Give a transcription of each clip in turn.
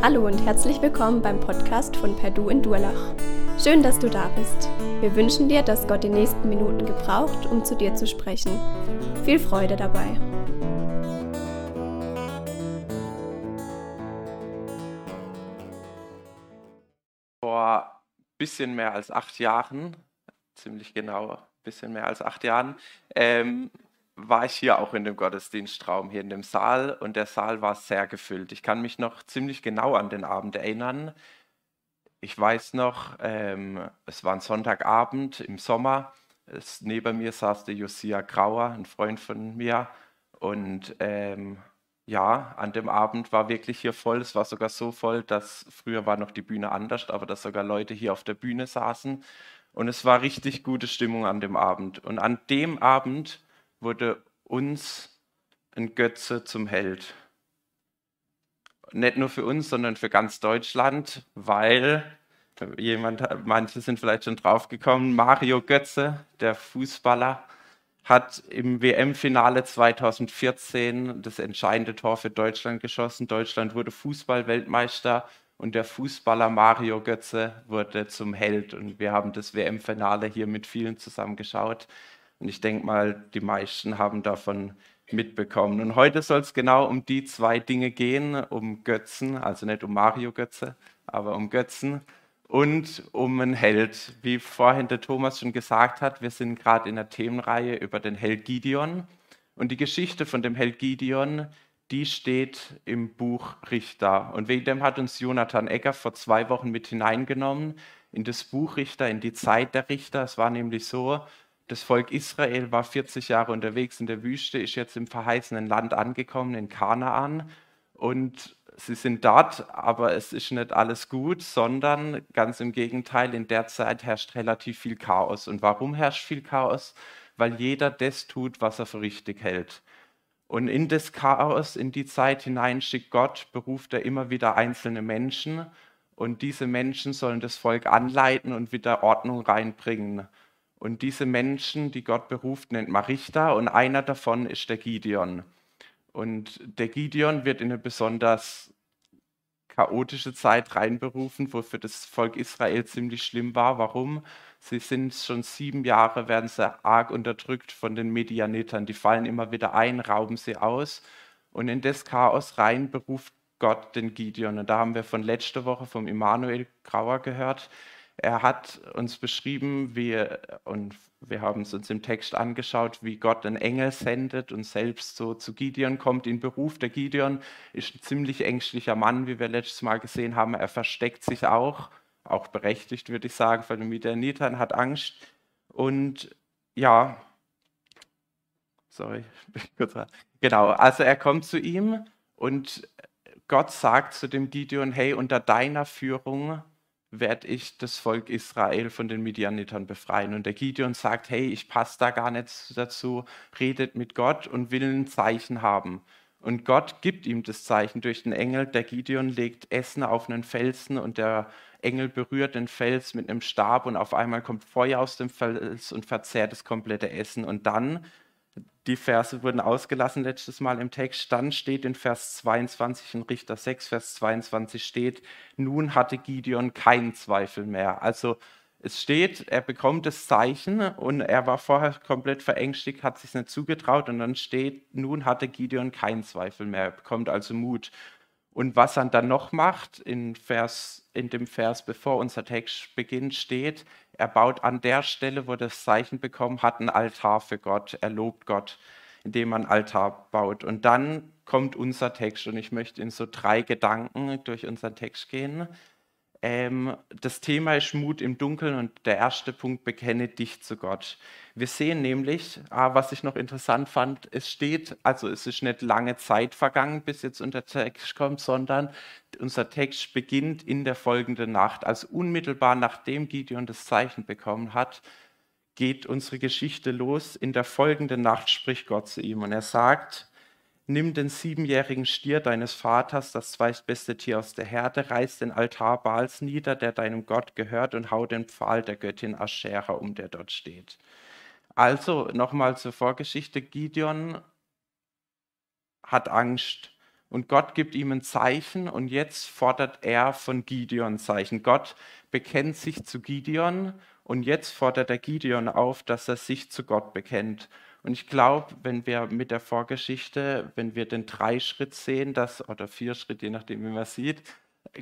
Hallo und herzlich willkommen beim Podcast von Perdu in Durlach. Schön, dass du da bist. Wir wünschen dir, dass Gott die nächsten Minuten gebraucht, um zu dir zu sprechen. Viel Freude dabei. Vor bisschen mehr als acht Jahren, ziemlich genau, bisschen mehr als acht Jahren, ähm, war ich hier auch in dem Gottesdienstraum, hier in dem Saal und der Saal war sehr gefüllt. Ich kann mich noch ziemlich genau an den Abend erinnern. Ich weiß noch, ähm, es war ein Sonntagabend im Sommer. Es, neben mir saß der Josia Grauer, ein Freund von mir. Und ähm, ja, an dem Abend war wirklich hier voll. Es war sogar so voll, dass früher war noch die Bühne anders, aber dass sogar Leute hier auf der Bühne saßen. Und es war richtig gute Stimmung an dem Abend. Und an dem Abend wurde uns ein Götze zum Held. Nicht nur für uns, sondern für ganz Deutschland, weil jemand, manche sind vielleicht schon draufgekommen, Mario Götze, der Fußballer, hat im WM-Finale 2014 das entscheidende Tor für Deutschland geschossen. Deutschland wurde Fußballweltmeister und der Fußballer Mario Götze wurde zum Held. Und wir haben das WM-Finale hier mit vielen zusammen geschaut. Und ich denke mal, die meisten haben davon mitbekommen. Und heute soll es genau um die zwei Dinge gehen, um Götzen, also nicht um Mario Götze, aber um Götzen und um einen Held. Wie vorhin der Thomas schon gesagt hat, wir sind gerade in der Themenreihe über den Held Gideon. Und die Geschichte von dem Held Gideon, die steht im Buch Richter. Und wegen dem hat uns Jonathan Egger vor zwei Wochen mit hineingenommen in das Buch Richter, in die Zeit der Richter. Es war nämlich so, das Volk Israel war 40 Jahre unterwegs in der Wüste, ist jetzt im verheißenen Land angekommen, in Kanaan. Und sie sind dort, aber es ist nicht alles gut, sondern ganz im Gegenteil, in der Zeit herrscht relativ viel Chaos. Und warum herrscht viel Chaos? Weil jeder das tut, was er für richtig hält. Und in das Chaos, in die Zeit hinein schickt Gott, beruft er immer wieder einzelne Menschen. Und diese Menschen sollen das Volk anleiten und wieder Ordnung reinbringen. Und diese Menschen, die Gott beruft, nennt man Richter und einer davon ist der Gideon. Und der Gideon wird in eine besonders chaotische Zeit reinberufen, wo für das Volk Israel ziemlich schlimm war. Warum? Sie sind schon sieben Jahre, werden sie arg unterdrückt von den Medianitern. Die fallen immer wieder ein, rauben sie aus. Und in das Chaos rein beruft Gott den Gideon. Und da haben wir von letzter Woche vom Immanuel Grauer gehört, er hat uns beschrieben, wie, und wir haben es uns im Text angeschaut, wie Gott einen Engel sendet und selbst so zu Gideon kommt, in Beruf. Der Gideon ist ein ziemlich ängstlicher Mann, wie wir letztes Mal gesehen haben. Er versteckt sich auch, auch berechtigt, würde ich sagen, von den Midianitern, hat Angst. Und ja, sorry, genau, also er kommt zu ihm und Gott sagt zu dem Gideon, hey, unter deiner Führung werde ich das Volk Israel von den Midianitern befreien. Und der Gideon sagt, hey, ich passe da gar nicht dazu, redet mit Gott und will ein Zeichen haben. Und Gott gibt ihm das Zeichen durch den Engel. Der Gideon legt Essen auf einen Felsen und der Engel berührt den Fels mit einem Stab und auf einmal kommt Feuer aus dem Fels und verzehrt das komplette Essen. Und dann die Verse wurden ausgelassen letztes Mal im Text. Dann steht in Vers 22, in Richter 6, Vers 22 steht, nun hatte Gideon keinen Zweifel mehr. Also es steht, er bekommt das Zeichen und er war vorher komplett verängstigt, hat sich nicht zugetraut und dann steht, nun hatte Gideon keinen Zweifel mehr. Er bekommt also Mut. Und was er dann noch macht, in, Vers, in dem Vers, bevor unser Text beginnt, steht, er baut an der Stelle, wo das Zeichen bekommen hat, ein Altar für Gott. Er lobt Gott, indem man ein Altar baut. Und dann kommt unser Text und ich möchte in so drei Gedanken durch unseren Text gehen. Ähm, das Thema ist Mut im Dunkeln und der erste Punkt, bekenne dich zu Gott. Wir sehen nämlich, ah, was ich noch interessant fand, es steht, also es ist nicht lange Zeit vergangen, bis jetzt unser Text kommt, sondern unser Text beginnt in der folgenden Nacht. Also unmittelbar nachdem Gideon das Zeichen bekommen hat, geht unsere Geschichte los. In der folgenden Nacht spricht Gott zu ihm und er sagt, Nimm den siebenjährigen Stier deines Vaters, das zweitbeste Tier aus der Herde, reiß den Altar Baals nieder, der deinem Gott gehört, und hau den Pfahl der Göttin Aschera um, der dort steht. Also nochmal zur Vorgeschichte. Gideon hat Angst Und Gott gibt ihm ein Zeichen und jetzt fordert er von Gideon Zeichen. Gott bekennt sich zu Gideon und jetzt fordert er Gideon auf, dass er sich zu Gott bekennt. Und ich glaube, wenn wir mit der Vorgeschichte, wenn wir den Dreischritt sehen, das, oder vier Schritt, je nachdem, wie man sieht,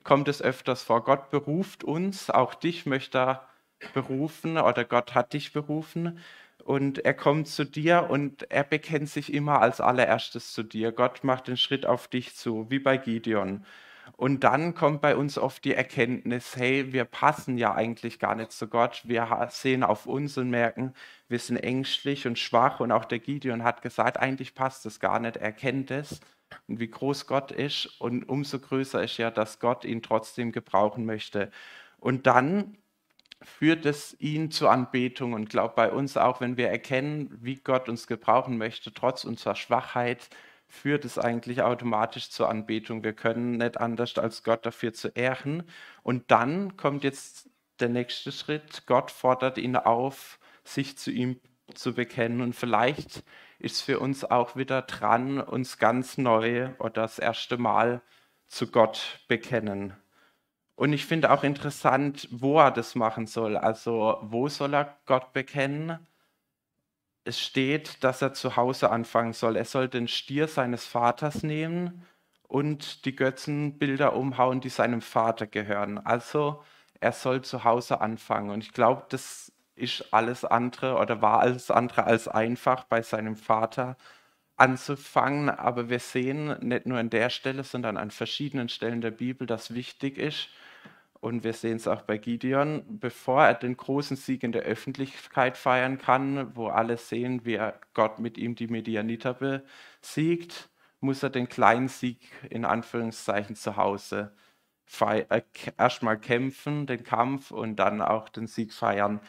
kommt es öfters vor. Gott beruft uns, auch dich möchte er berufen oder Gott hat dich berufen und er kommt zu dir und er bekennt sich immer als allererstes zu dir. Gott macht den Schritt auf dich zu, wie bei Gideon. Und dann kommt bei uns oft die Erkenntnis, hey, wir passen ja eigentlich gar nicht zu Gott. Wir sehen auf uns und merken, wir sind ängstlich und schwach. Und auch der Gideon hat gesagt, eigentlich passt es gar nicht. Er kennt es und wie groß Gott ist. Und umso größer ist ja, dass Gott ihn trotzdem gebrauchen möchte. Und dann führt es ihn zur Anbetung und glaubt bei uns auch, wenn wir erkennen, wie Gott uns gebrauchen möchte, trotz unserer Schwachheit, führt es eigentlich automatisch zur Anbetung. Wir können nicht anders als Gott dafür zu ehren. Und dann kommt jetzt der nächste Schritt. Gott fordert ihn auf, sich zu ihm zu bekennen. Und vielleicht ist für uns auch wieder dran, uns ganz neu oder das erste Mal zu Gott bekennen. Und ich finde auch interessant, wo er das machen soll. Also wo soll er Gott bekennen? Es steht, dass er zu Hause anfangen soll. Er soll den Stier seines Vaters nehmen und die Götzenbilder umhauen, die seinem Vater gehören. Also er soll zu Hause anfangen. Und ich glaube, das ist alles andere oder war alles andere als einfach bei seinem Vater anzufangen. Aber wir sehen nicht nur an der Stelle, sondern an verschiedenen Stellen der Bibel, dass wichtig ist, und wir sehen es auch bei Gideon, bevor er den großen Sieg in der Öffentlichkeit feiern kann, wo alle sehen, wie Gott mit ihm die Medianiter besiegt, muss er den kleinen Sieg in Anführungszeichen zu Hause äh, erstmal kämpfen, den Kampf und dann auch den Sieg feiern.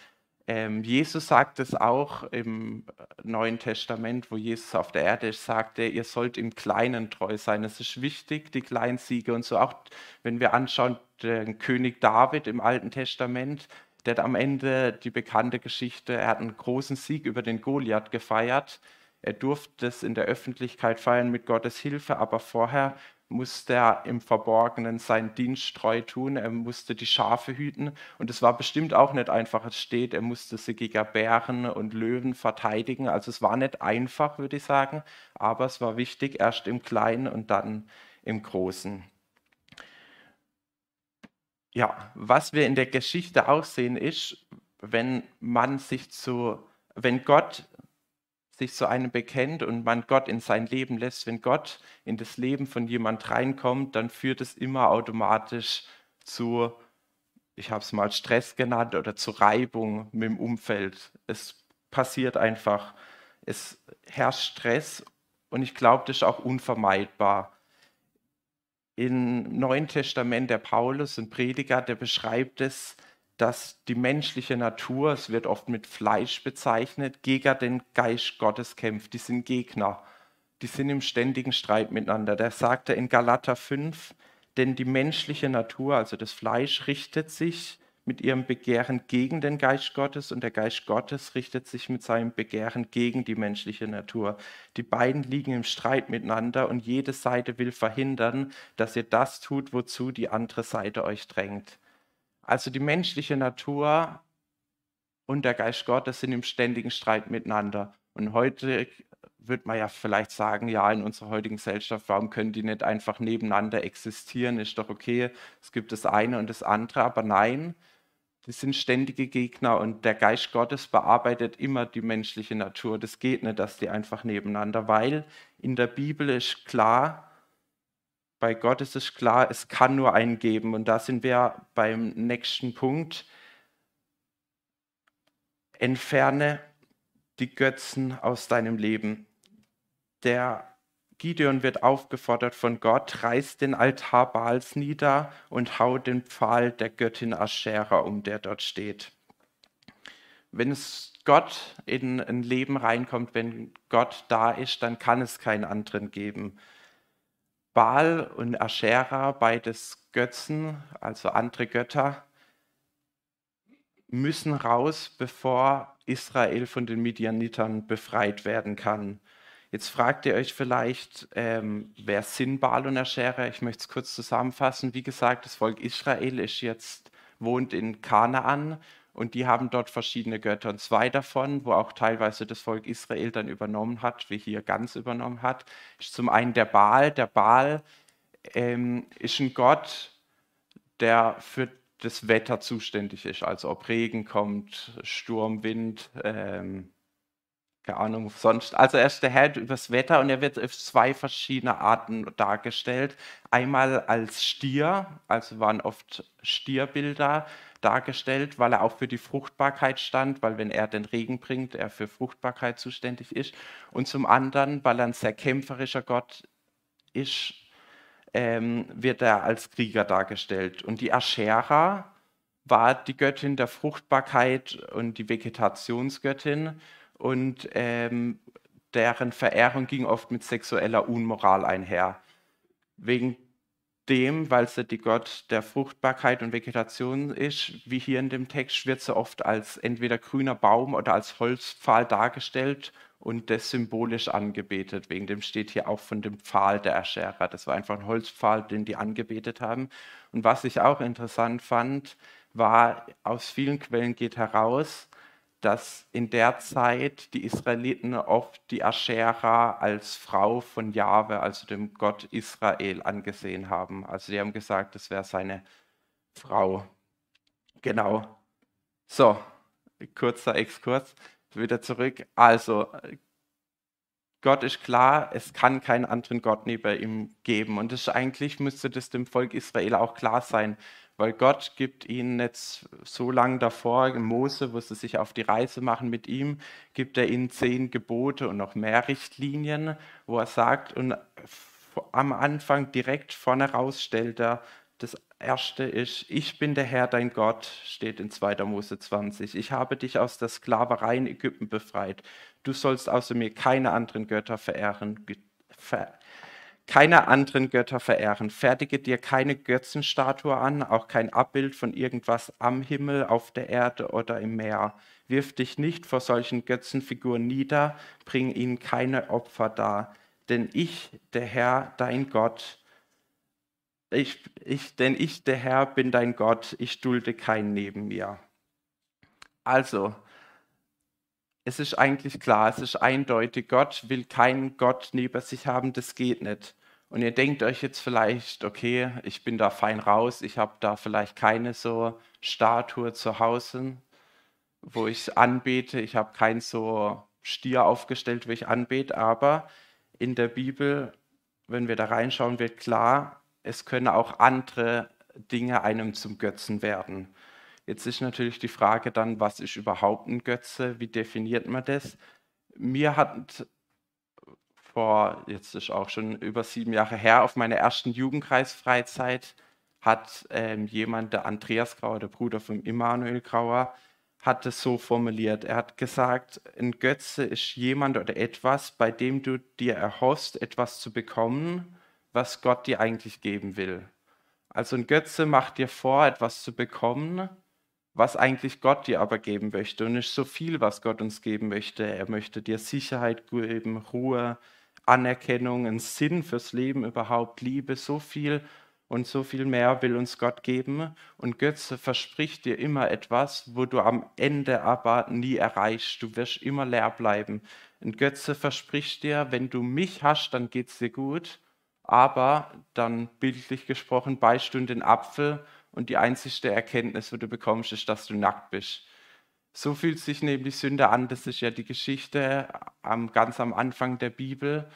Ähm, Jesus sagt es auch im Neuen Testament, wo Jesus auf der Erde ist, sagte, ihr sollt im Kleinen treu sein. Es ist wichtig, die kleinen Siege und so. Auch wenn wir anschauen, den König David im Alten Testament, der hat am Ende die bekannte Geschichte, er hat einen großen Sieg über den Goliath gefeiert. Er durfte es in der Öffentlichkeit feiern mit Gottes Hilfe, aber vorher musste er im Verborgenen seinen Dienst treu tun, er musste die Schafe hüten und es war bestimmt auch nicht einfach. Es steht, er musste sie gegen Bären und Löwen verteidigen. Also es war nicht einfach, würde ich sagen, aber es war wichtig, erst im Kleinen und dann im Großen. Ja, was wir in der Geschichte auch sehen, ist, wenn man sich zu, wenn Gott sich zu einem bekennt und man Gott in sein Leben lässt, wenn Gott in das Leben von jemand reinkommt, dann führt es immer automatisch zu, ich habe es mal Stress genannt, oder zu Reibung mit dem Umfeld. Es passiert einfach, es herrscht Stress und ich glaube, das ist auch unvermeidbar. Im Neuen Testament der Paulus, ein Prediger, der beschreibt es, dass die menschliche Natur, es wird oft mit Fleisch bezeichnet, gegen den Geist Gottes kämpft. Die sind Gegner. Die sind im ständigen Streit miteinander. Der sagte in Galater 5, denn die menschliche Natur, also das Fleisch, richtet sich mit ihrem Begehren gegen den Geist Gottes und der Geist Gottes richtet sich mit seinem Begehren gegen die menschliche Natur. Die beiden liegen im Streit miteinander und jede Seite will verhindern, dass ihr das tut, wozu die andere Seite euch drängt. Also die menschliche Natur und der Geist Gottes sind im ständigen Streit miteinander. Und heute wird man ja vielleicht sagen, ja, in unserer heutigen Gesellschaft, warum können die nicht einfach nebeneinander existieren? Ist doch okay, es gibt das eine und das andere, aber nein, die sind ständige Gegner und der Geist Gottes bearbeitet immer die menschliche Natur. Das geht nicht, dass die einfach nebeneinander, weil in der Bibel ist klar, bei Gott ist es klar, es kann nur einen geben. Und da sind wir beim nächsten Punkt. Entferne die Götzen aus deinem Leben. Der Gideon wird aufgefordert von Gott, reiß den Altar Baals nieder und hau den Pfahl der Göttin Aschera um, der dort steht. Wenn es Gott in ein Leben reinkommt, wenn Gott da ist, dann kann es keinen anderen geben. Baal und Aschera, beides Götzen, also andere Götter, müssen raus, bevor Israel von den Midianitern befreit werden kann. Jetzt fragt ihr euch vielleicht, ähm, wer sind Baal und Aschera? Ich möchte es kurz zusammenfassen. Wie gesagt, das Volk Israel ist jetzt, wohnt in Kanaan und die haben dort verschiedene Götter. Und zwei davon, wo auch teilweise das Volk Israel dann übernommen hat, wie hier ganz übernommen hat, ist zum einen der Baal. Der Baal ähm, ist ein Gott, der für das Wetter zuständig ist. Also ob Regen kommt, Sturm, Wind, ähm, keine Ahnung, sonst. Also er ist der Herr übers Wetter und er wird auf zwei verschiedene Arten dargestellt. Einmal als Stier, also waren oft Stierbilder, dargestellt, weil er auch für die Fruchtbarkeit stand, weil wenn er den Regen bringt, er für Fruchtbarkeit zuständig ist. Und zum anderen, weil er ein sehr kämpferischer Gott ist, ähm, wird er als Krieger dargestellt. Und die Aschera war die Göttin der Fruchtbarkeit und die Vegetationsgöttin und ähm, deren Verehrung ging oft mit sexueller Unmoral einher. Wegen dem, weil sie die Gott der Fruchtbarkeit und Vegetation ist, wie hier in dem Text, wird sie oft als entweder grüner Baum oder als Holzpfahl dargestellt und das symbolisch angebetet. Wegen dem steht hier auch von dem Pfahl der Aschera. Das war einfach ein Holzpfahl, den die angebetet haben. Und was ich auch interessant fand, war, aus vielen Quellen geht heraus, dass in der Zeit die Israeliten oft die Aschera als Frau von Jahwe, also dem Gott Israel, angesehen haben. Also die haben gesagt, das wäre seine Frau. Genau. So, kurzer Exkurs, wieder zurück. Also, Gott ist klar, es kann keinen anderen Gott neben ihm geben. Und das eigentlich müsste das dem Volk Israel auch klar sein weil Gott gibt ihnen jetzt so lange davor, Mose, wo sie sich auf die Reise machen mit ihm, gibt er ihnen zehn Gebote und noch mehr Richtlinien, wo er sagt, und am Anfang direkt vorne raus stellt er, das erste ist, ich bin der Herr, dein Gott, steht in 2. Mose 20. Ich habe dich aus der Sklaverei in Ägypten befreit. Du sollst außer mir keine anderen Götter verehren, ver keine anderen Götter verehren. Fertige dir keine Götzenstatue an, auch kein Abbild von irgendwas am Himmel, auf der Erde oder im Meer. Wirf dich nicht vor solchen Götzenfiguren nieder, bring ihnen keine Opfer dar. Denn ich, der Herr, dein Gott, ich, ich, denn ich, der Herr, bin dein Gott, ich dulde keinen neben mir. Also, es ist eigentlich klar, es ist eindeutig, Gott will keinen Gott neben sich haben, das geht nicht. Und ihr denkt euch jetzt vielleicht, okay, ich bin da fein raus, ich habe da vielleicht keine so Statue zu Hause, wo ich anbete, ich habe kein so Stier aufgestellt, wo ich anbete, aber in der Bibel, wenn wir da reinschauen, wird klar, es können auch andere Dinge einem zum Götzen werden. Jetzt ist natürlich die Frage dann, was ist überhaupt ein Götze? Wie definiert man das? Mir hat vor, jetzt ist auch schon über sieben Jahre her, auf meiner ersten Jugendkreisfreizeit hat ähm, jemand, der Andreas Grauer, der Bruder von Immanuel Grauer, hat es so formuliert. Er hat gesagt, ein Götze ist jemand oder etwas, bei dem du dir erhoffst, etwas zu bekommen, was Gott dir eigentlich geben will. Also ein Götze macht dir vor, etwas zu bekommen, was eigentlich Gott dir aber geben möchte. Und ist so viel, was Gott uns geben möchte. Er möchte dir Sicherheit geben, Ruhe, Anerkennung, einen Sinn fürs Leben überhaupt, Liebe, so viel und so viel mehr will uns Gott geben. Und Götze verspricht dir immer etwas, wo du am Ende aber nie erreichst. Du wirst immer leer bleiben. Ein Götze verspricht dir, wenn du mich hast, dann geht es dir gut. Aber dann bildlich gesprochen, beißt du den Apfel und die einzigste Erkenntnis, die du bekommst, ist, dass du nackt bist. So fühlt sich nämlich Sünde an. Das ist ja die Geschichte am, ganz am Anfang der Bibel.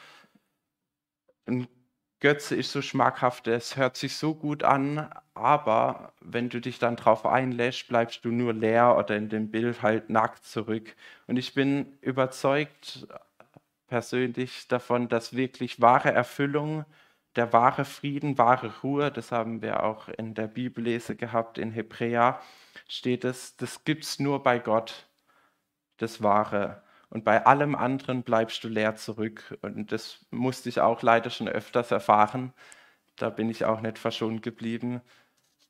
Ein Götze ist so schmackhaft, es hört sich so gut an, aber wenn du dich dann drauf einlässt, bleibst du nur leer oder in dem Bild halt nackt zurück. Und ich bin überzeugt persönlich davon, dass wirklich wahre Erfüllung der wahre Frieden, wahre Ruhe, das haben wir auch in der Bibellese gehabt, in Hebräer steht es, das gibt es nur bei Gott, das Wahre. Und bei allem anderen bleibst du leer zurück. Und das musste ich auch leider schon öfters erfahren. Da bin ich auch nicht verschont geblieben,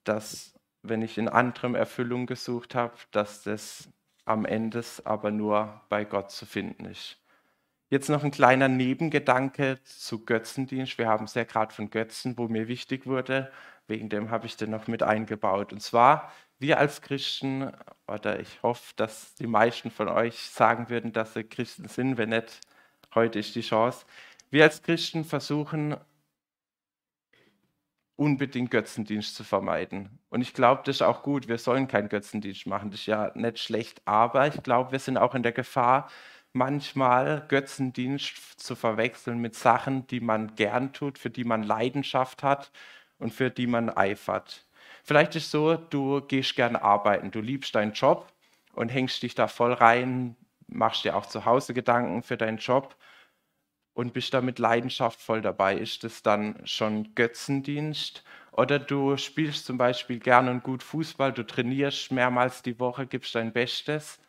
dass wenn ich in anderem Erfüllung gesucht habe, dass das am Ende aber nur bei Gott zu finden ist. Jetzt noch ein kleiner Nebengedanke zu Götzendienst. Wir haben es ja gerade von Götzen, wo mir wichtig wurde. Wegen dem habe ich den noch mit eingebaut. Und zwar, wir als Christen, oder ich hoffe, dass die meisten von euch sagen würden, dass sie Christen sind. Wenn nicht, heute ist die Chance. Wir als Christen versuchen unbedingt Götzendienst zu vermeiden. Und ich glaube, das ist auch gut. Wir sollen keinen Götzendienst machen. Das ist ja nicht schlecht. Aber ich glaube, wir sind auch in der Gefahr, manchmal Götzendienst zu verwechseln mit Sachen, die man gern tut, für die man Leidenschaft hat und für die man eifert. Vielleicht ist so, du gehst gern arbeiten, du liebst deinen Job und hängst dich da voll rein, machst dir auch zu Hause Gedanken für deinen Job und bist da mit Leidenschaft voll dabei. Ist das dann schon Götzendienst? Oder du spielst zum Beispiel gern und gut Fußball, du trainierst mehrmals die Woche, gibst dein Bestes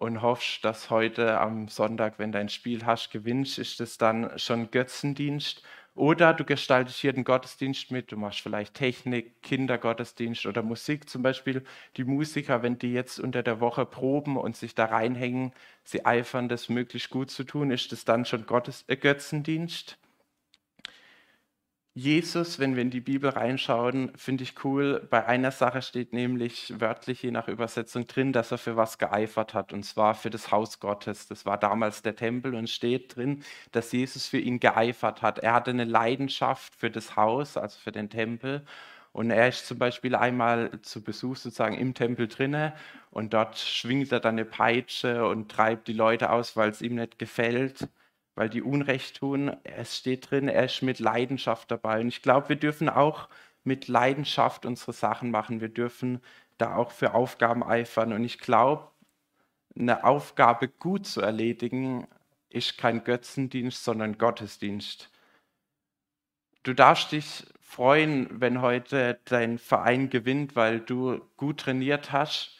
und hoffst, dass heute am Sonntag, wenn dein Spiel hast, gewinnst, ist es dann schon Götzendienst. Oder du gestaltest hier den Gottesdienst mit, du machst vielleicht Technik, Kindergottesdienst oder Musik. Zum Beispiel die Musiker, wenn die jetzt unter der Woche proben und sich da reinhängen, sie eifern, das möglichst gut zu tun, ist es dann schon Gottes, äh, Götzendienst? Jesus, wenn wir in die Bibel reinschauen, finde ich cool. Bei einer Sache steht nämlich wörtlich je nach Übersetzung drin, dass er für was geeifert hat, und zwar für das Haus Gottes. Das war damals der Tempel und steht drin, dass Jesus für ihn geeifert hat. Er hatte eine Leidenschaft für das Haus, also für den Tempel. Und er ist zum Beispiel einmal zu Besuch sozusagen im Tempel drinne und dort schwingt er dann eine Peitsche und treibt die Leute aus, weil es ihm nicht gefällt weil die Unrecht tun. Es steht drin, er ist mit Leidenschaft dabei. Und ich glaube, wir dürfen auch mit Leidenschaft unsere Sachen machen. Wir dürfen da auch für Aufgaben eifern. Und ich glaube, eine Aufgabe gut zu erledigen, ist kein Götzendienst, sondern Gottesdienst. Du darfst dich freuen, wenn heute dein Verein gewinnt, weil du gut trainiert hast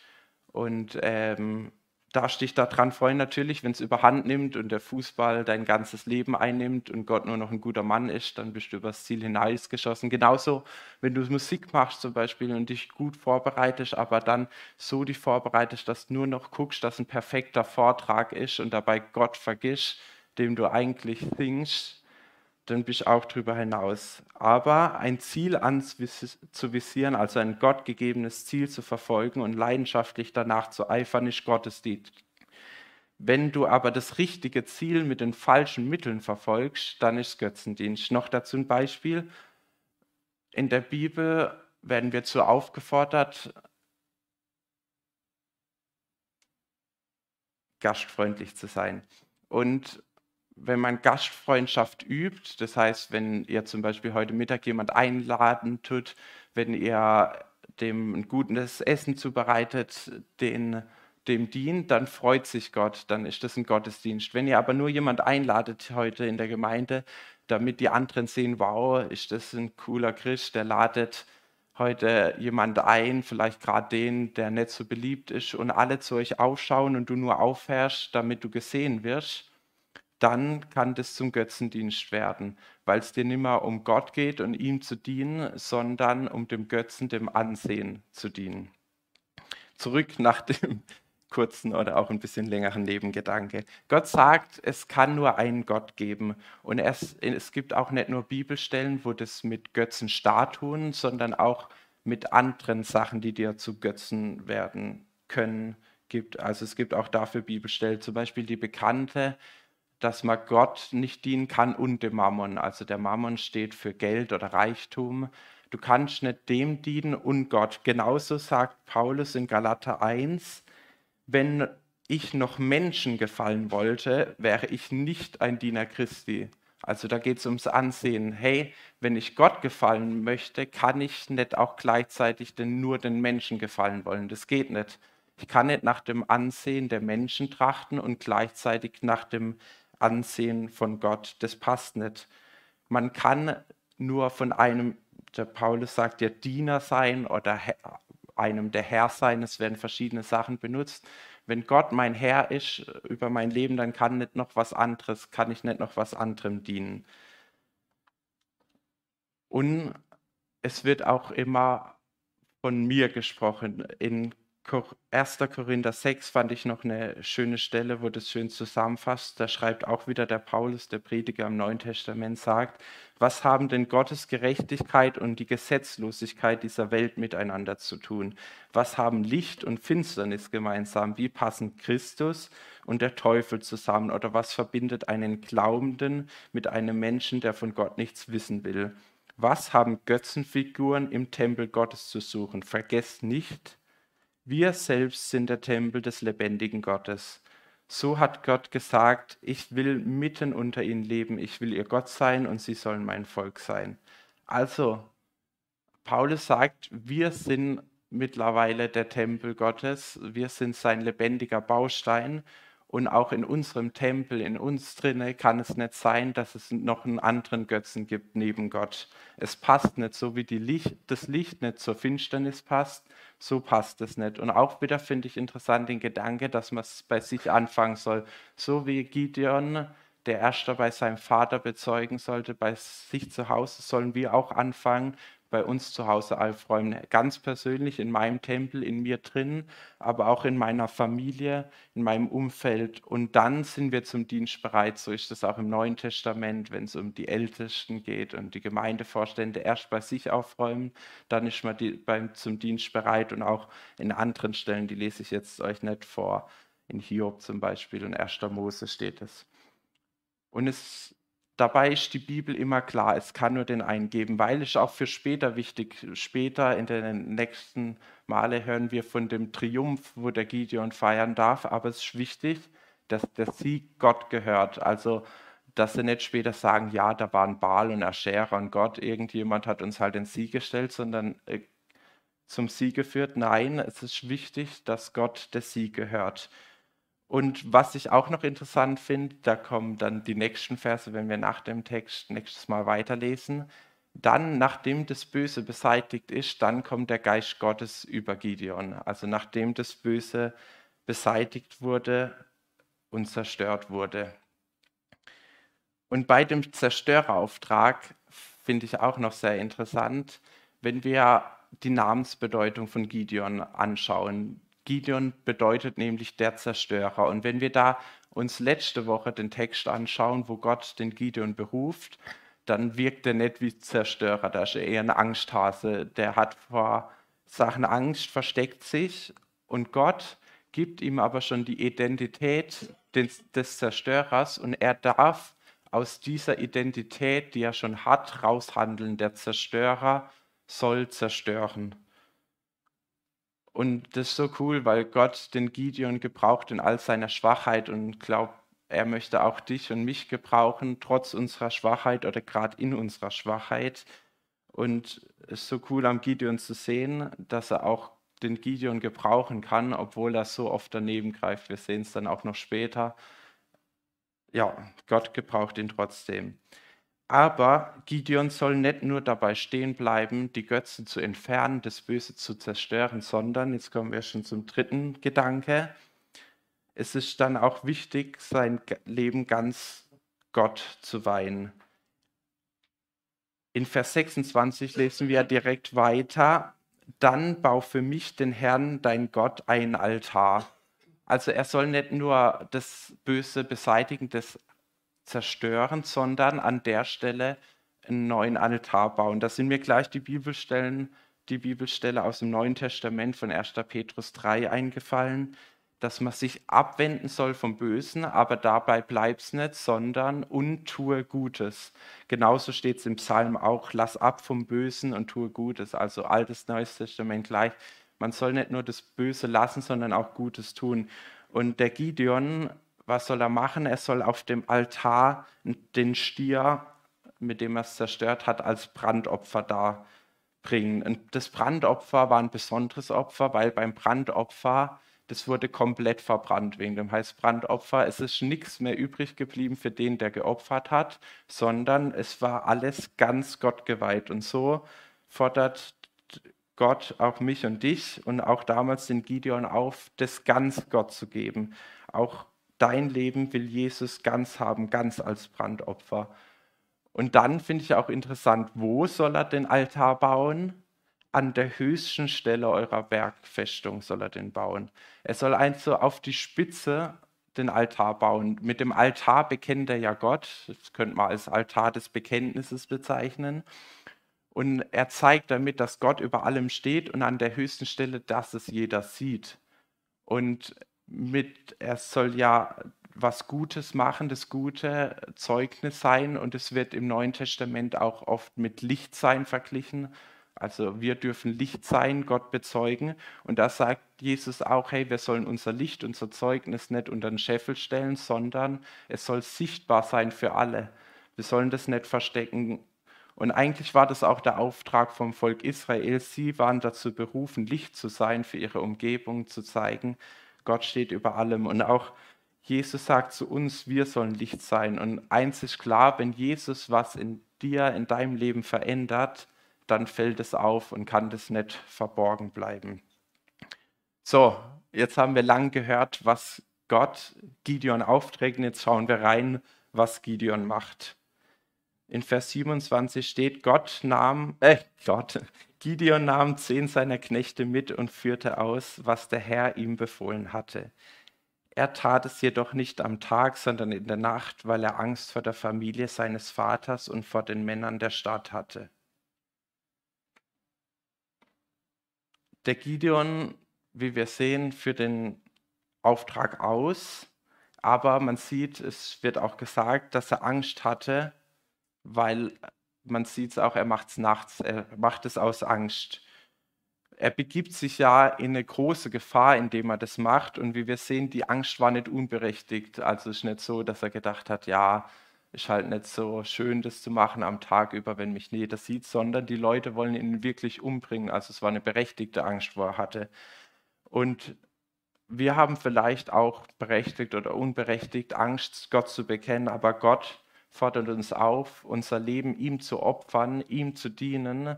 und ähm, darfst dich daran freuen natürlich, wenn es überhand nimmt und der Fußball dein ganzes Leben einnimmt und Gott nur noch ein guter Mann ist, dann bist du übers Ziel hinausgeschossen. Genauso, wenn du Musik machst zum Beispiel und dich gut vorbereitest, aber dann so dich vorbereitest, dass du nur noch guckst, dass ein perfekter Vortrag ist und dabei Gott vergisst, dem du eigentlich singst, dann bist du auch darüber hinaus. Aber ein Ziel anzuvisieren, also ein gottgegebenes Ziel zu verfolgen und leidenschaftlich danach zu eifern, ist Gottesdienst. Wenn du aber das richtige Ziel mit den falschen Mitteln verfolgst, dann ist Götzendienst. Noch dazu ein Beispiel. In der Bibel werden wir zu aufgefordert, gastfreundlich zu sein. Und wenn man Gastfreundschaft übt, das heißt, wenn ihr zum Beispiel heute Mittag jemand einladen tut, wenn ihr dem ein gutes Essen zubereitet, den, dem dient, dann freut sich Gott, dann ist das ein Gottesdienst. Wenn ihr aber nur jemand einladet heute in der Gemeinde, damit die anderen sehen, wow, ist das ein cooler Christ, der ladet heute jemand ein, vielleicht gerade den, der nicht so beliebt ist und alle zu euch aufschauen und du nur aufhörst, damit du gesehen wirst, dann kann das zum Götzendienst werden, weil es dir nicht mehr um Gott geht und ihm zu dienen, sondern um dem Götzen, dem Ansehen zu dienen. Zurück nach dem kurzen oder auch ein bisschen längeren Nebengedanke. Gott sagt, es kann nur einen Gott geben. Und es, es gibt auch nicht nur Bibelstellen, wo das mit Götzenstatuen, sondern auch mit anderen Sachen, die dir zu Götzen werden können, gibt. Also es gibt auch dafür Bibelstellen, zum Beispiel die bekannte, dass man Gott nicht dienen kann und dem Mammon. Also der Mammon steht für Geld oder Reichtum. Du kannst nicht dem dienen und Gott. Genauso sagt Paulus in Galater 1, wenn ich noch Menschen gefallen wollte, wäre ich nicht ein Diener Christi. Also da geht es ums Ansehen. Hey, wenn ich Gott gefallen möchte, kann ich nicht auch gleichzeitig den, nur den Menschen gefallen wollen. Das geht nicht. Ich kann nicht nach dem Ansehen der Menschen trachten und gleichzeitig nach dem Ansehen von Gott. Das passt nicht. Man kann nur von einem, der Paulus sagt, der Diener sein oder einem der Herr sein. Es werden verschiedene Sachen benutzt. Wenn Gott mein Herr ist über mein Leben, dann kann nicht noch was anderes, kann ich nicht noch was anderem dienen. Und es wird auch immer von mir gesprochen. In 1. Korinther 6 fand ich noch eine schöne Stelle, wo das schön zusammenfasst. Da schreibt auch wieder der Paulus, der Prediger im Neuen Testament, sagt, was haben denn Gottes Gerechtigkeit und die Gesetzlosigkeit dieser Welt miteinander zu tun? Was haben Licht und Finsternis gemeinsam? Wie passen Christus und der Teufel zusammen? Oder was verbindet einen Glaubenden mit einem Menschen, der von Gott nichts wissen will? Was haben Götzenfiguren im Tempel Gottes zu suchen? Vergesst nicht, wir selbst sind der Tempel des lebendigen Gottes. So hat Gott gesagt, ich will mitten unter ihnen leben, ich will ihr Gott sein und sie sollen mein Volk sein. Also, Paulus sagt, wir sind mittlerweile der Tempel Gottes, wir sind sein lebendiger Baustein und auch in unserem Tempel, in uns drinne, kann es nicht sein, dass es noch einen anderen Götzen gibt neben Gott. Es passt nicht, so wie Licht, das Licht nicht zur Finsternis passt, so passt es nicht. Und auch wieder finde ich interessant den Gedanke, dass man es bei sich anfangen soll. So wie Gideon, der erst bei seinem Vater bezeugen sollte, bei sich zu Hause sollen wir auch anfangen, bei uns zu Hause aufräumen. Ganz persönlich in meinem Tempel, in mir drin, aber auch in meiner Familie, in meinem Umfeld. Und dann sind wir zum Dienst bereit. So ist es auch im Neuen Testament, wenn es um die Ältesten geht und die Gemeindevorstände erst bei sich aufräumen, dann ist man die, beim, zum Dienst bereit. Und auch in anderen Stellen, die lese ich jetzt euch nicht vor. In Hiob zum Beispiel und 1. Mose steht es. Und es Dabei ist die Bibel immer klar, es kann nur den einen geben, weil es auch für später wichtig. Später in den nächsten Male hören wir von dem Triumph, wo der Gideon feiern darf, aber es ist wichtig, dass der Sieg Gott gehört. Also, dass sie nicht später sagen, ja, da waren Baal und Ascherer und Gott, irgendjemand hat uns halt den Sieg gestellt, sondern äh, zum Sieg geführt. Nein, es ist wichtig, dass Gott der Sieg gehört. Und was ich auch noch interessant finde, da kommen dann die nächsten Verse, wenn wir nach dem Text nächstes Mal weiterlesen. Dann, nachdem das Böse beseitigt ist, dann kommt der Geist Gottes über Gideon. Also nachdem das Böse beseitigt wurde und zerstört wurde. Und bei dem Zerstörerauftrag finde ich auch noch sehr interessant, wenn wir die Namensbedeutung von Gideon anschauen. Gideon bedeutet nämlich der Zerstörer. Und wenn wir da uns letzte Woche den Text anschauen, wo Gott den Gideon beruft, dann wirkt er nicht wie Zerstörer, da ist er eher ein Angsthase. Der hat vor Sachen Angst, versteckt sich und Gott gibt ihm aber schon die Identität des, des Zerstörers und er darf aus dieser Identität, die er schon hat, raushandeln. Der Zerstörer soll zerstören. Und das ist so cool, weil Gott den Gideon gebraucht in all seiner Schwachheit und glaubt, er möchte auch dich und mich gebrauchen, trotz unserer Schwachheit oder gerade in unserer Schwachheit. Und es ist so cool am Gideon zu sehen, dass er auch den Gideon gebrauchen kann, obwohl er so oft daneben greift. Wir sehen es dann auch noch später. Ja, Gott gebraucht ihn trotzdem. Aber Gideon soll nicht nur dabei stehen bleiben, die Götzen zu entfernen, das Böse zu zerstören, sondern, jetzt kommen wir schon zum dritten Gedanke, es ist dann auch wichtig, sein Leben ganz Gott zu weihen. In Vers 26 lesen wir direkt weiter, dann bau für mich den Herrn, dein Gott, ein Altar. Also er soll nicht nur das Böse beseitigen, das zerstören, sondern an der Stelle einen neuen Altar bauen. Da sind mir gleich die Bibelstellen, die Bibelstelle aus dem Neuen Testament von 1. Petrus 3 eingefallen, dass man sich abwenden soll vom Bösen, aber dabei bleibt es nicht, sondern und tue Gutes. Genauso steht es im Psalm auch, lass ab vom Bösen und tue Gutes. Also altes, neues Testament gleich. Man soll nicht nur das Böse lassen, sondern auch Gutes tun. Und der Gideon was soll er machen? Er soll auf dem Altar den Stier, mit dem er es zerstört hat, als Brandopfer darbringen. Und das Brandopfer war ein besonderes Opfer, weil beim Brandopfer, das wurde komplett verbrannt wegen dem heißt Brandopfer. Es ist nichts mehr übrig geblieben für den, der geopfert hat, sondern es war alles ganz Gott geweiht. Und so fordert Gott auch mich und dich und auch damals den Gideon auf, das ganz Gott zu geben. Auch dein Leben will Jesus ganz haben, ganz als Brandopfer. Und dann finde ich auch interessant, wo soll er den Altar bauen? an der höchsten Stelle eurer Bergfestung soll er den bauen. Er soll also auf die Spitze den Altar bauen. Mit dem Altar bekennt er ja Gott. Das könnte man als Altar des Bekenntnisses bezeichnen. Und er zeigt damit, dass Gott über allem steht und an der höchsten Stelle, dass es jeder sieht. Und mit, er soll ja was Gutes machen, das gute Zeugnis sein. Und es wird im Neuen Testament auch oft mit Lichtsein verglichen. Also wir dürfen Licht sein, Gott bezeugen. Und da sagt Jesus auch, hey, wir sollen unser Licht, unser Zeugnis nicht unter den Scheffel stellen, sondern es soll sichtbar sein für alle. Wir sollen das nicht verstecken. Und eigentlich war das auch der Auftrag vom Volk Israel. Sie waren dazu berufen, Licht zu sein, für ihre Umgebung zu zeigen. Gott steht über allem. Und auch Jesus sagt zu uns, wir sollen Licht sein. Und eins ist klar, wenn Jesus was in dir, in deinem Leben verändert, dann fällt es auf und kann das nicht verborgen bleiben. So, jetzt haben wir lang gehört, was Gott Gideon aufträgt. Jetzt schauen wir rein, was Gideon macht. In Vers 27 steht, Gott nahm, äh, Gott, Gideon nahm zehn seiner Knechte mit und führte aus, was der Herr ihm befohlen hatte. Er tat es jedoch nicht am Tag, sondern in der Nacht, weil er Angst vor der Familie seines Vaters und vor den Männern der Stadt hatte. Der Gideon, wie wir sehen, führt den Auftrag aus, aber man sieht, es wird auch gesagt, dass er Angst hatte, weil man sieht es auch, er macht es nachts, er macht es aus Angst. Er begibt sich ja in eine große Gefahr, indem er das macht. Und wie wir sehen, die Angst war nicht unberechtigt. Also es ist nicht so, dass er gedacht hat, ja, ist halt nicht so schön, das zu machen am Tag über, wenn mich jeder sieht, sondern die Leute wollen ihn wirklich umbringen. Also es war eine berechtigte Angst, wo er hatte. Und wir haben vielleicht auch berechtigt oder unberechtigt Angst, Gott zu bekennen, aber Gott fordert uns auf, unser Leben ihm zu opfern, ihm zu dienen,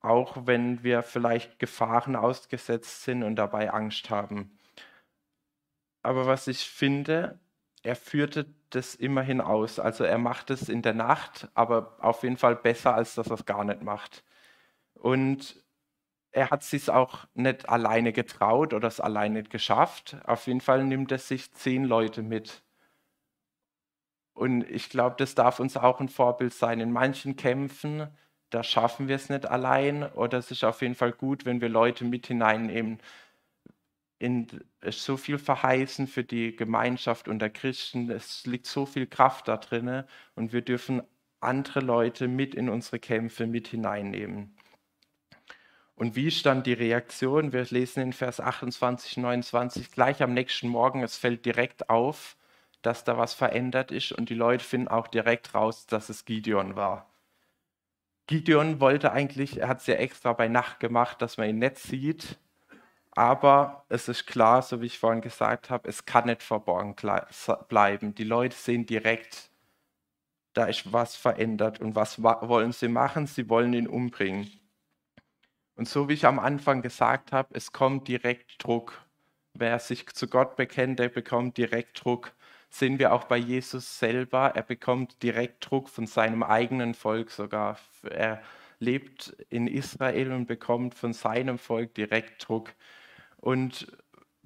auch wenn wir vielleicht Gefahren ausgesetzt sind und dabei Angst haben. Aber was ich finde, er führte das immerhin aus. Also er macht es in der Nacht, aber auf jeden Fall besser, als dass er es gar nicht macht. Und er hat sich auch nicht alleine getraut oder es alleine geschafft. Auf jeden Fall nimmt er sich zehn Leute mit. Und ich glaube, das darf uns auch ein Vorbild sein. In manchen Kämpfen, da schaffen wir es nicht allein. Oder es ist auf jeden Fall gut, wenn wir Leute mit hineinnehmen in, so viel verheißen für die Gemeinschaft unter Christen. Es liegt so viel Kraft da drin und wir dürfen andere Leute mit in unsere Kämpfe mit hineinnehmen. Und wie ist dann die Reaktion? Wir lesen in Vers 28, 29 gleich am nächsten Morgen, es fällt direkt auf, dass da was verändert ist und die Leute finden auch direkt raus, dass es Gideon war. Gideon wollte eigentlich, er hat es ja extra bei Nacht gemacht, dass man ihn nicht sieht, aber es ist klar, so wie ich vorhin gesagt habe, es kann nicht verborgen bleiben. Die Leute sehen direkt, da ist was verändert. Und was wollen sie machen? Sie wollen ihn umbringen. Und so wie ich am Anfang gesagt habe, es kommt direkt Druck. Wer sich zu Gott bekennt, der bekommt direkt Druck. Sehen wir auch bei Jesus selber, er bekommt direkt Druck von seinem eigenen Volk sogar. Er lebt in Israel und bekommt von seinem Volk direkt Druck. Und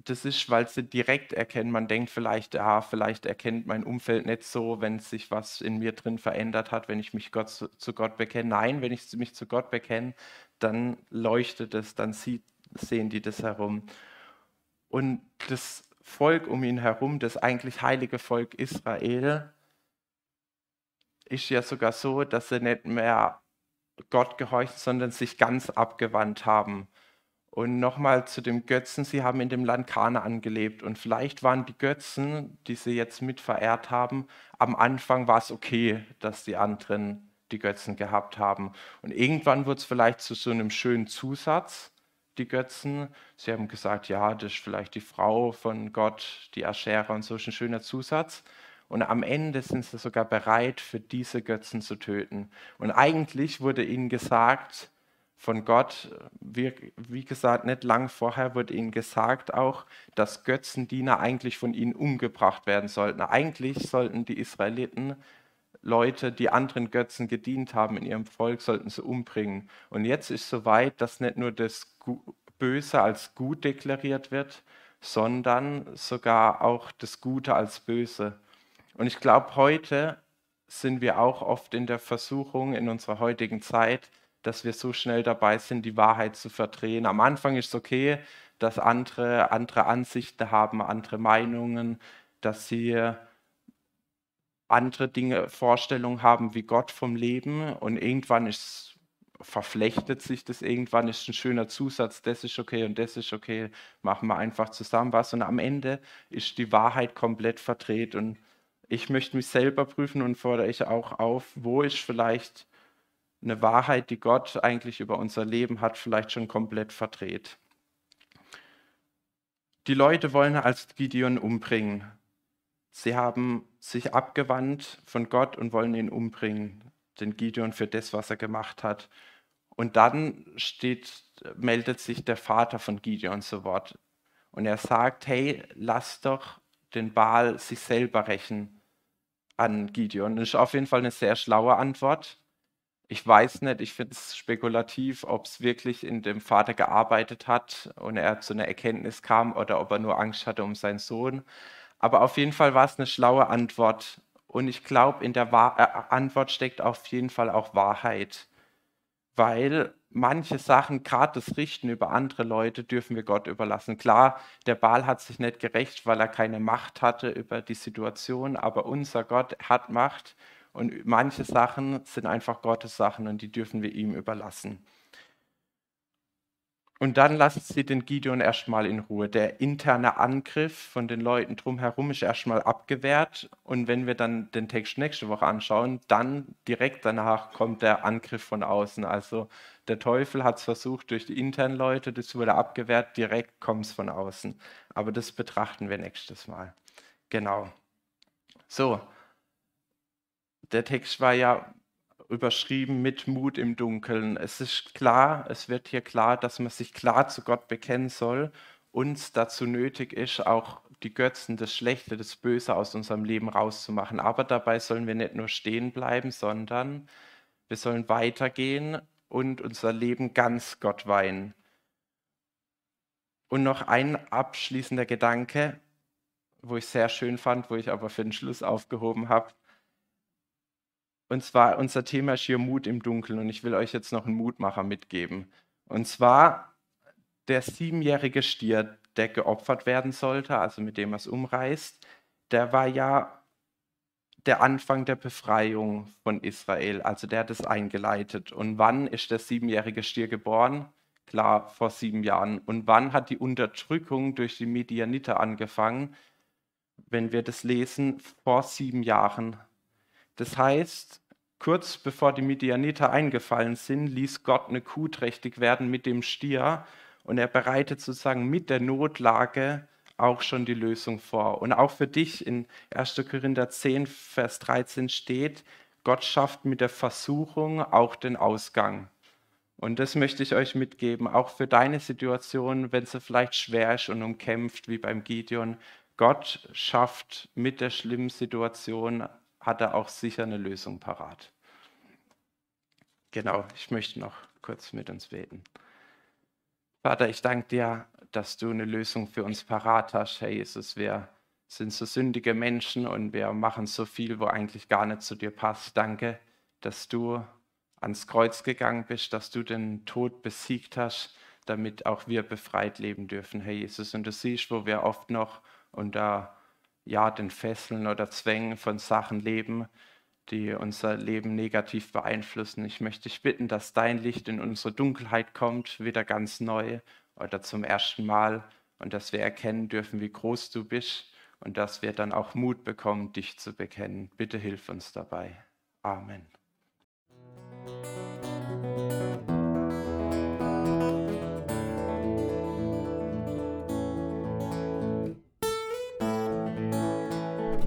das ist, weil sie direkt erkennen, man denkt vielleicht, ja, vielleicht erkennt mein Umfeld nicht so, wenn sich was in mir drin verändert hat, wenn ich mich Gott, zu, zu Gott bekenne. Nein, wenn ich mich zu Gott bekenne, dann leuchtet es, dann sieht, sehen die das herum. Und das Volk um ihn herum, das eigentlich heilige Volk Israel, ist ja sogar so, dass sie nicht mehr Gott gehorchen, sondern sich ganz abgewandt haben. Und nochmal zu dem Götzen, sie haben in dem Land Kanaan gelebt und vielleicht waren die Götzen, die sie jetzt mit verehrt haben, am Anfang war es okay, dass die anderen die Götzen gehabt haben. Und irgendwann wurde es vielleicht zu so einem schönen Zusatz, die Götzen. Sie haben gesagt, ja, das ist vielleicht die Frau von Gott, die Aschera und so ist ein schöner Zusatz. Und am Ende sind sie sogar bereit, für diese Götzen zu töten. Und eigentlich wurde ihnen gesagt, von Gott, wie, wie, gesagt, nicht lang vorher wurde ihnen gesagt auch, dass Götzendiener eigentlich von ihnen umgebracht werden sollten. Eigentlich sollten die Israeliten Leute, die anderen Götzen gedient haben in ihrem Volk, sollten sie umbringen. Und jetzt ist soweit, dass nicht nur das Böse als gut deklariert wird, sondern sogar auch das Gute als böse. Und ich glaube, heute sind wir auch oft in der Versuchung in unserer heutigen Zeit, dass wir so schnell dabei sind, die Wahrheit zu verdrehen. Am Anfang ist es okay, dass andere andere Ansichten haben, andere Meinungen, dass sie andere Dinge, Vorstellungen haben wie Gott vom Leben und irgendwann ist, verflechtet sich das, irgendwann ist ein schöner Zusatz, das ist okay und das ist okay, machen wir einfach zusammen was und am Ende ist die Wahrheit komplett verdreht und ich möchte mich selber prüfen und fordere ich auch auf, wo ist vielleicht eine Wahrheit, die Gott eigentlich über unser Leben hat, vielleicht schon komplett verdreht. Die Leute wollen als Gideon umbringen. Sie haben sich abgewandt von Gott und wollen ihn umbringen, den Gideon für das, was er gemacht hat. Und dann steht, meldet sich der Vater von Gideon zu Wort. Und er sagt, hey, lass doch den Baal sich selber rächen an Gideon. Das ist auf jeden Fall eine sehr schlaue Antwort. Ich weiß nicht, ich finde es spekulativ, ob es wirklich in dem Vater gearbeitet hat und er zu einer Erkenntnis kam oder ob er nur Angst hatte um seinen Sohn. Aber auf jeden Fall war es eine schlaue Antwort. Und ich glaube, in der Wahr äh, Antwort steckt auf jeden Fall auch Wahrheit. Weil manche Sachen, gerade das Richten über andere Leute, dürfen wir Gott überlassen. Klar, der Baal hat sich nicht gerecht, weil er keine Macht hatte über die Situation, aber unser Gott hat Macht und manche Sachen sind einfach Gottes Sachen und die dürfen wir ihm überlassen. Und dann lassen sie den Gideon erstmal in Ruhe. Der interne Angriff von den Leuten drumherum ist erstmal abgewehrt. Und wenn wir dann den Text nächste Woche anschauen, dann direkt danach kommt der Angriff von außen. Also der Teufel hat es versucht durch die internen Leute, das wurde abgewehrt, direkt kommt es von außen. Aber das betrachten wir nächstes Mal. Genau. So, der Text war ja überschrieben mit Mut im Dunkeln. Es ist klar, es wird hier klar, dass man sich klar zu Gott bekennen soll und dazu nötig ist, auch die Götzen, das Schlechte, das Böse aus unserem Leben rauszumachen. Aber dabei sollen wir nicht nur stehen bleiben, sondern wir sollen weitergehen und unser Leben ganz Gott weihen. Und noch ein abschließender Gedanke, wo ich sehr schön fand, wo ich aber für den Schluss aufgehoben habe. Und zwar, unser Thema ist hier Mut im Dunkeln und ich will euch jetzt noch einen Mutmacher mitgeben. Und zwar der siebenjährige Stier, der geopfert werden sollte, also mit dem er es umreißt, der war ja der Anfang der Befreiung von Israel, also der hat es eingeleitet. Und wann ist der siebenjährige Stier geboren? Klar, vor sieben Jahren. Und wann hat die Unterdrückung durch die Medianiter angefangen? Wenn wir das lesen, vor sieben Jahren das heißt, kurz bevor die Midianiter eingefallen sind, ließ Gott eine Kuh trächtig werden mit dem Stier und er bereitet sozusagen mit der Notlage auch schon die Lösung vor. Und auch für dich in 1. Korinther 10, Vers 13 steht, Gott schafft mit der Versuchung auch den Ausgang. Und das möchte ich euch mitgeben, auch für deine Situation, wenn sie vielleicht schwer ist und umkämpft, wie beim Gideon. Gott schafft mit der schlimmen Situation hat er auch sicher eine Lösung parat. Genau, ich möchte noch kurz mit uns beten. Vater, ich danke dir, dass du eine Lösung für uns parat hast, Herr Jesus. Wir sind so sündige Menschen und wir machen so viel, wo eigentlich gar nicht zu dir passt. Danke, dass du ans Kreuz gegangen bist, dass du den Tod besiegt hast, damit auch wir befreit leben dürfen, Herr Jesus. Und du siehst, wo wir oft noch unter ja, den Fesseln oder Zwängen von Sachen leben, die unser Leben negativ beeinflussen. Ich möchte dich bitten, dass dein Licht in unsere Dunkelheit kommt, wieder ganz neu oder zum ersten Mal und dass wir erkennen dürfen, wie groß du bist und dass wir dann auch Mut bekommen, dich zu bekennen. Bitte hilf uns dabei. Amen.